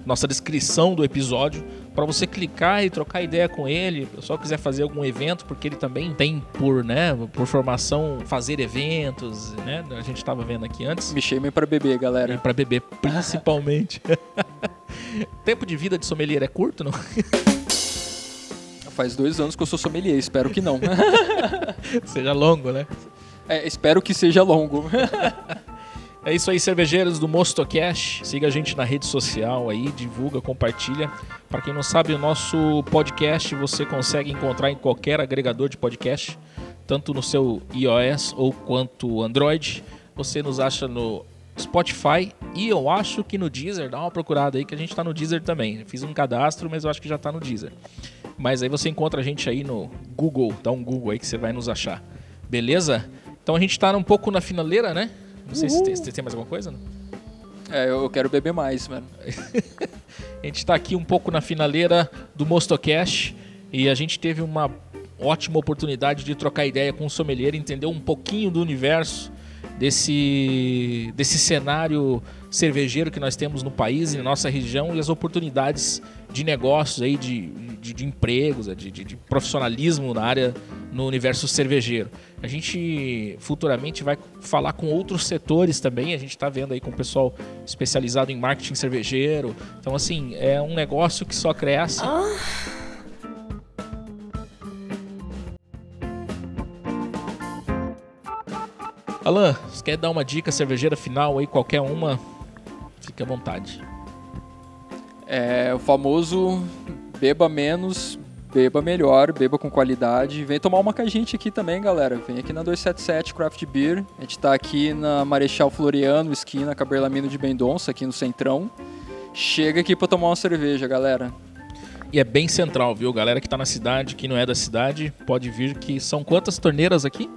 nossa descrição do episódio para você clicar e trocar ideia com ele. Se só quiser fazer algum evento, porque ele também tem por, né, por formação fazer eventos, né? A gente estava vendo aqui antes. Me chamem para beber, galera. Para beber, principalmente. Tempo de vida de sommelier é curto, não? faz dois anos que eu sou sommelier, espero que não. Seja longo, né? É, espero que seja longo. É isso aí, cervejeiros do Mostocast. Siga a gente na rede social aí, divulga, compartilha. Para quem não sabe, o nosso podcast você consegue encontrar em qualquer agregador de podcast, tanto no seu iOS ou quanto Android. Você nos acha no Spotify e eu acho que no Deezer. Dá uma procurada aí que a gente está no Deezer também. Fiz um cadastro, mas eu acho que já está no Deezer. Mas aí você encontra a gente aí no Google. Dá um Google aí que você vai nos achar. Beleza? Então a gente está um pouco na finaleira, né? Não sei se tem, se tem mais alguma coisa. Né? É, eu quero beber mais, mano. a gente está aqui um pouco na finaleira do Mostocast e a gente teve uma ótima oportunidade de trocar ideia com o sommelier, entender um pouquinho do universo desse, desse cenário cervejeiro que nós temos no país e na nossa região e as oportunidades de negócios aí, de, de, de empregos, de, de, de, profissionalismo na área, no universo cervejeiro. A gente futuramente vai falar com outros setores também, a gente está vendo aí com o pessoal especializado em marketing cervejeiro. Então, assim, é um negócio que só cresce. Ah. Alan, você quer dar uma dica cervejeira final aí, qualquer uma? Fique à vontade. É o famoso beba menos, beba melhor, beba com qualidade. Vem tomar uma com a gente aqui também, galera. Vem aqui na 277 Craft Beer. A gente tá aqui na Marechal Floriano, esquina Caberlamino de Mendonça, aqui no Centrão. Chega aqui para tomar uma cerveja, galera. E é bem central, viu? Galera que tá na cidade, que não é da cidade, pode vir que são quantas torneiras aqui?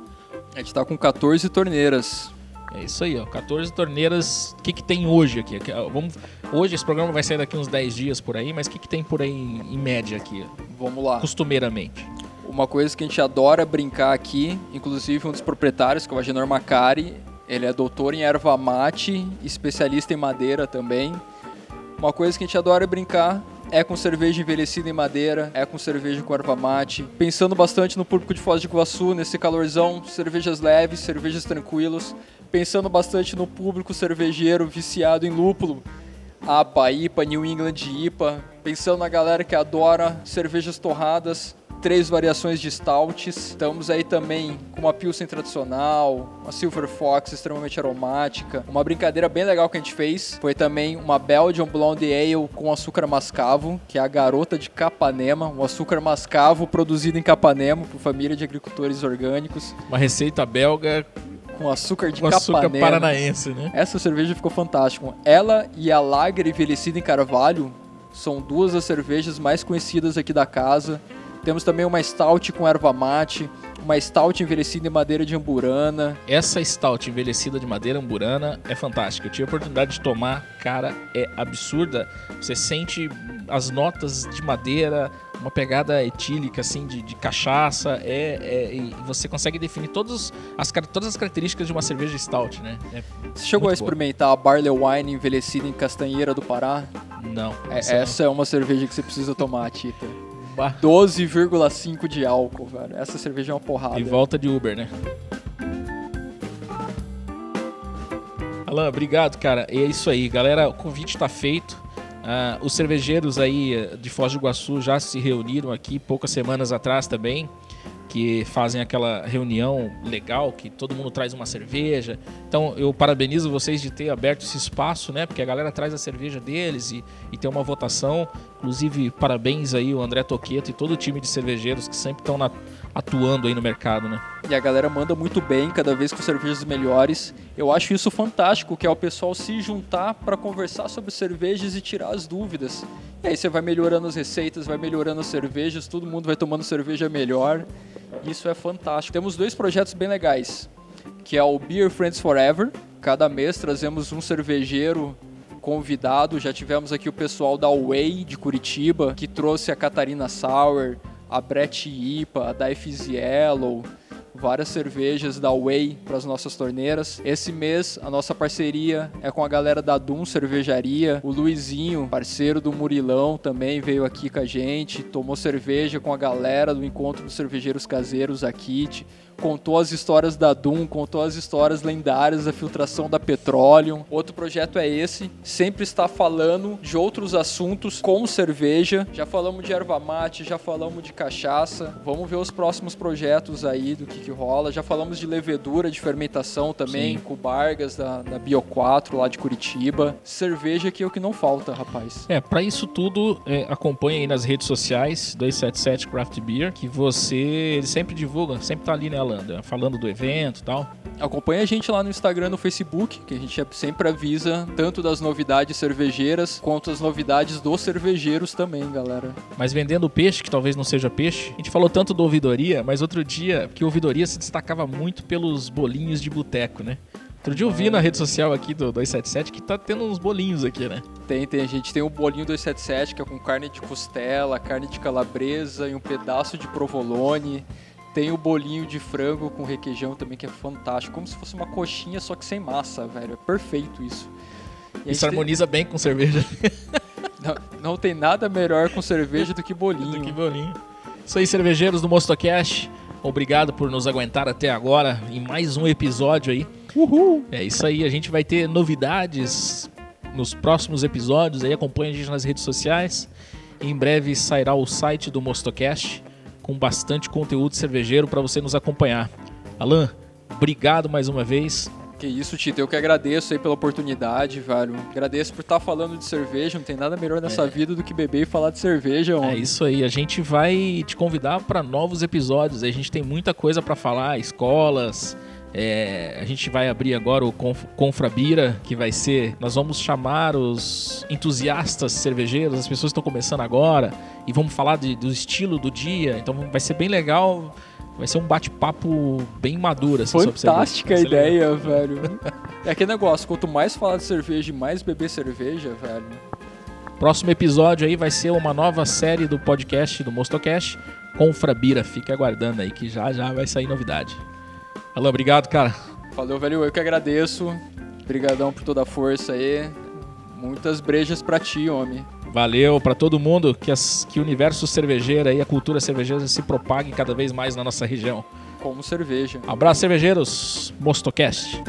A gente tá com 14 torneiras. É isso aí, ó. 14 torneiras. O que, que tem hoje aqui? Vamos, hoje esse programa vai sair daqui uns 10 dias por aí, mas o que, que tem por aí em, média aqui? Vamos lá. Costumeiramente. Uma coisa que a gente adora brincar aqui, inclusive um dos proprietários, que é o Agenor Macari, ele é doutor em erva mate, especialista em madeira também. Uma coisa que a gente adora brincar é com cerveja envelhecida em madeira, é com cerveja com erva mate. Pensando bastante no público de Foz do Iguaçu, nesse calorzão, cervejas leves, cervejas tranquilos. Pensando bastante no público cervejeiro viciado em lúpulo, APA, IPA, New England IPA. Pensando na galera que adora cervejas torradas, três variações de stouts. Estamos aí também com uma Pilsen tradicional, uma Silver Fox extremamente aromática. Uma brincadeira bem legal que a gente fez foi também uma Belgian Blonde Ale com açúcar mascavo, que é a garota de Capanema, um açúcar mascavo produzido em Capanema por família de agricultores orgânicos. Uma receita belga com açúcar de com açúcar paranaense, né? Essa cerveja ficou fantástica. Ela e a Lager envelhecida em carvalho são duas das cervejas mais conhecidas aqui da casa. Temos também uma stout com erva mate, uma stout envelhecida em madeira de amburana. Essa stout envelhecida de madeira amburana é fantástica. Eu tive a oportunidade de tomar, cara, é absurda. Você sente as notas de madeira, uma pegada etílica, assim, de, de cachaça. É, é, você consegue definir todos as, todas as características de uma cerveja stout, né? É você chegou a experimentar boa. a Barley Wine envelhecida em castanheira do Pará? Não. É, essa não. é uma cerveja que você precisa tomar, Tita. 12,5 de álcool, velho. Essa cerveja é uma porrada. E volta de Uber, né? Alan, obrigado, cara. E é isso aí, galera. O convite está feito. Uh, os cervejeiros aí eh, de Foz do Iguaçu já se reuniram aqui poucas semanas atrás também que fazem aquela reunião legal, que todo mundo traz uma cerveja. Então eu parabenizo vocês de ter aberto esse espaço, né? Porque a galera traz a cerveja deles e, e tem uma votação. Inclusive, parabéns aí o André Toqueto e todo o time de cervejeiros que sempre estão atuando aí no mercado, né? E a galera manda muito bem cada vez com cervejas melhores. Eu acho isso fantástico, que é o pessoal se juntar para conversar sobre cervejas e tirar as dúvidas. E aí você vai melhorando as receitas, vai melhorando as cervejas, todo mundo vai tomando cerveja melhor. Isso é fantástico. Temos dois projetos bem legais, que é o Beer Friends Forever. Cada mês trazemos um cervejeiro convidado. Já tivemos aqui o pessoal da Way de Curitiba, que trouxe a Catarina Sour, a Brett IPA, a Dives Yellow, várias cervejas da Way para as nossas torneiras. Esse mês a nossa parceria é com a galera da Dum Cervejaria. O Luizinho, parceiro do Murilão, também veio aqui com a gente, tomou cerveja com a galera do encontro dos cervejeiros caseiros, a Kit. Contou as histórias da Doom, contou as histórias lendárias da filtração da Petroleum. Outro projeto é esse, sempre está falando de outros assuntos com cerveja. Já falamos de erva mate, já falamos de cachaça. Vamos ver os próximos projetos aí do que, que rola. Já falamos de levedura, de fermentação também, Sim. com Bargas da, da Bio 4 lá de Curitiba. Cerveja que é o que não falta, rapaz. É, para isso tudo, é, acompanhe aí nas redes sociais 277 Craft Beer, que você sempre divulga, sempre tá ali, né, Alanda? Falando do evento e tal. Acompanhe a gente lá no Instagram, no Facebook, que a gente sempre avisa tanto das novidades cervejeiras quanto as novidades dos cervejeiros também, galera. Mas vendendo peixe, que talvez não seja peixe, a gente falou tanto do ouvidoria, mas outro dia, que ouvidoria se destacava muito pelos bolinhos de boteco, né? Outro dia eu vi na rede social aqui do 277 que tá tendo uns bolinhos aqui, né? Tem, tem. A gente tem o bolinho 277 que é com carne de costela, carne de calabresa e um pedaço de provolone. Tem o bolinho de frango com requeijão também, que é fantástico. Como se fosse uma coxinha, só que sem massa, velho. É perfeito isso. E isso harmoniza tem... bem com cerveja. Não, não, tem nada melhor com cerveja do que bolinho. do que bolinho. Isso aí, cervejeiros do Mostocast. Obrigado por nos aguentar até agora em mais um episódio aí. Uhul! É isso aí, a gente vai ter novidades nos próximos episódios. Aí acompanha a gente nas redes sociais. Em breve sairá o site do Mostocast com bastante conteúdo cervejeiro para você nos acompanhar. Alan, obrigado mais uma vez. Que isso, Tito. Eu que agradeço aí pela oportunidade, velho. Agradeço por estar tá falando de cerveja. Não tem nada melhor nessa é. vida do que beber e falar de cerveja, homem. É isso aí. A gente vai te convidar para novos episódios. A gente tem muita coisa para falar, escolas, é, a gente vai abrir agora o Conf Confrabira, que vai ser. Nós vamos chamar os entusiastas cervejeiros, as pessoas que estão começando agora, e vamos falar de, do estilo do dia. Então vai ser bem legal. Vai ser um bate-papo bem maduro. Assim, Fantástica ideia, legal. velho. é aquele negócio, quanto mais falar de cerveja e mais beber cerveja, velho. Próximo episódio aí vai ser uma nova série do podcast do Mostocast, Confrabira. Fica aguardando aí que já já vai sair novidade. Alan, obrigado, cara. Valeu, velho. Eu que agradeço. Obrigadão por toda a força aí. Muitas brejas para ti, homem. Valeu para todo mundo que, as, que o universo cervejeiro e a cultura cervejeira se propague cada vez mais na nossa região. Como cerveja. Abraço, cervejeiros. Mostocast.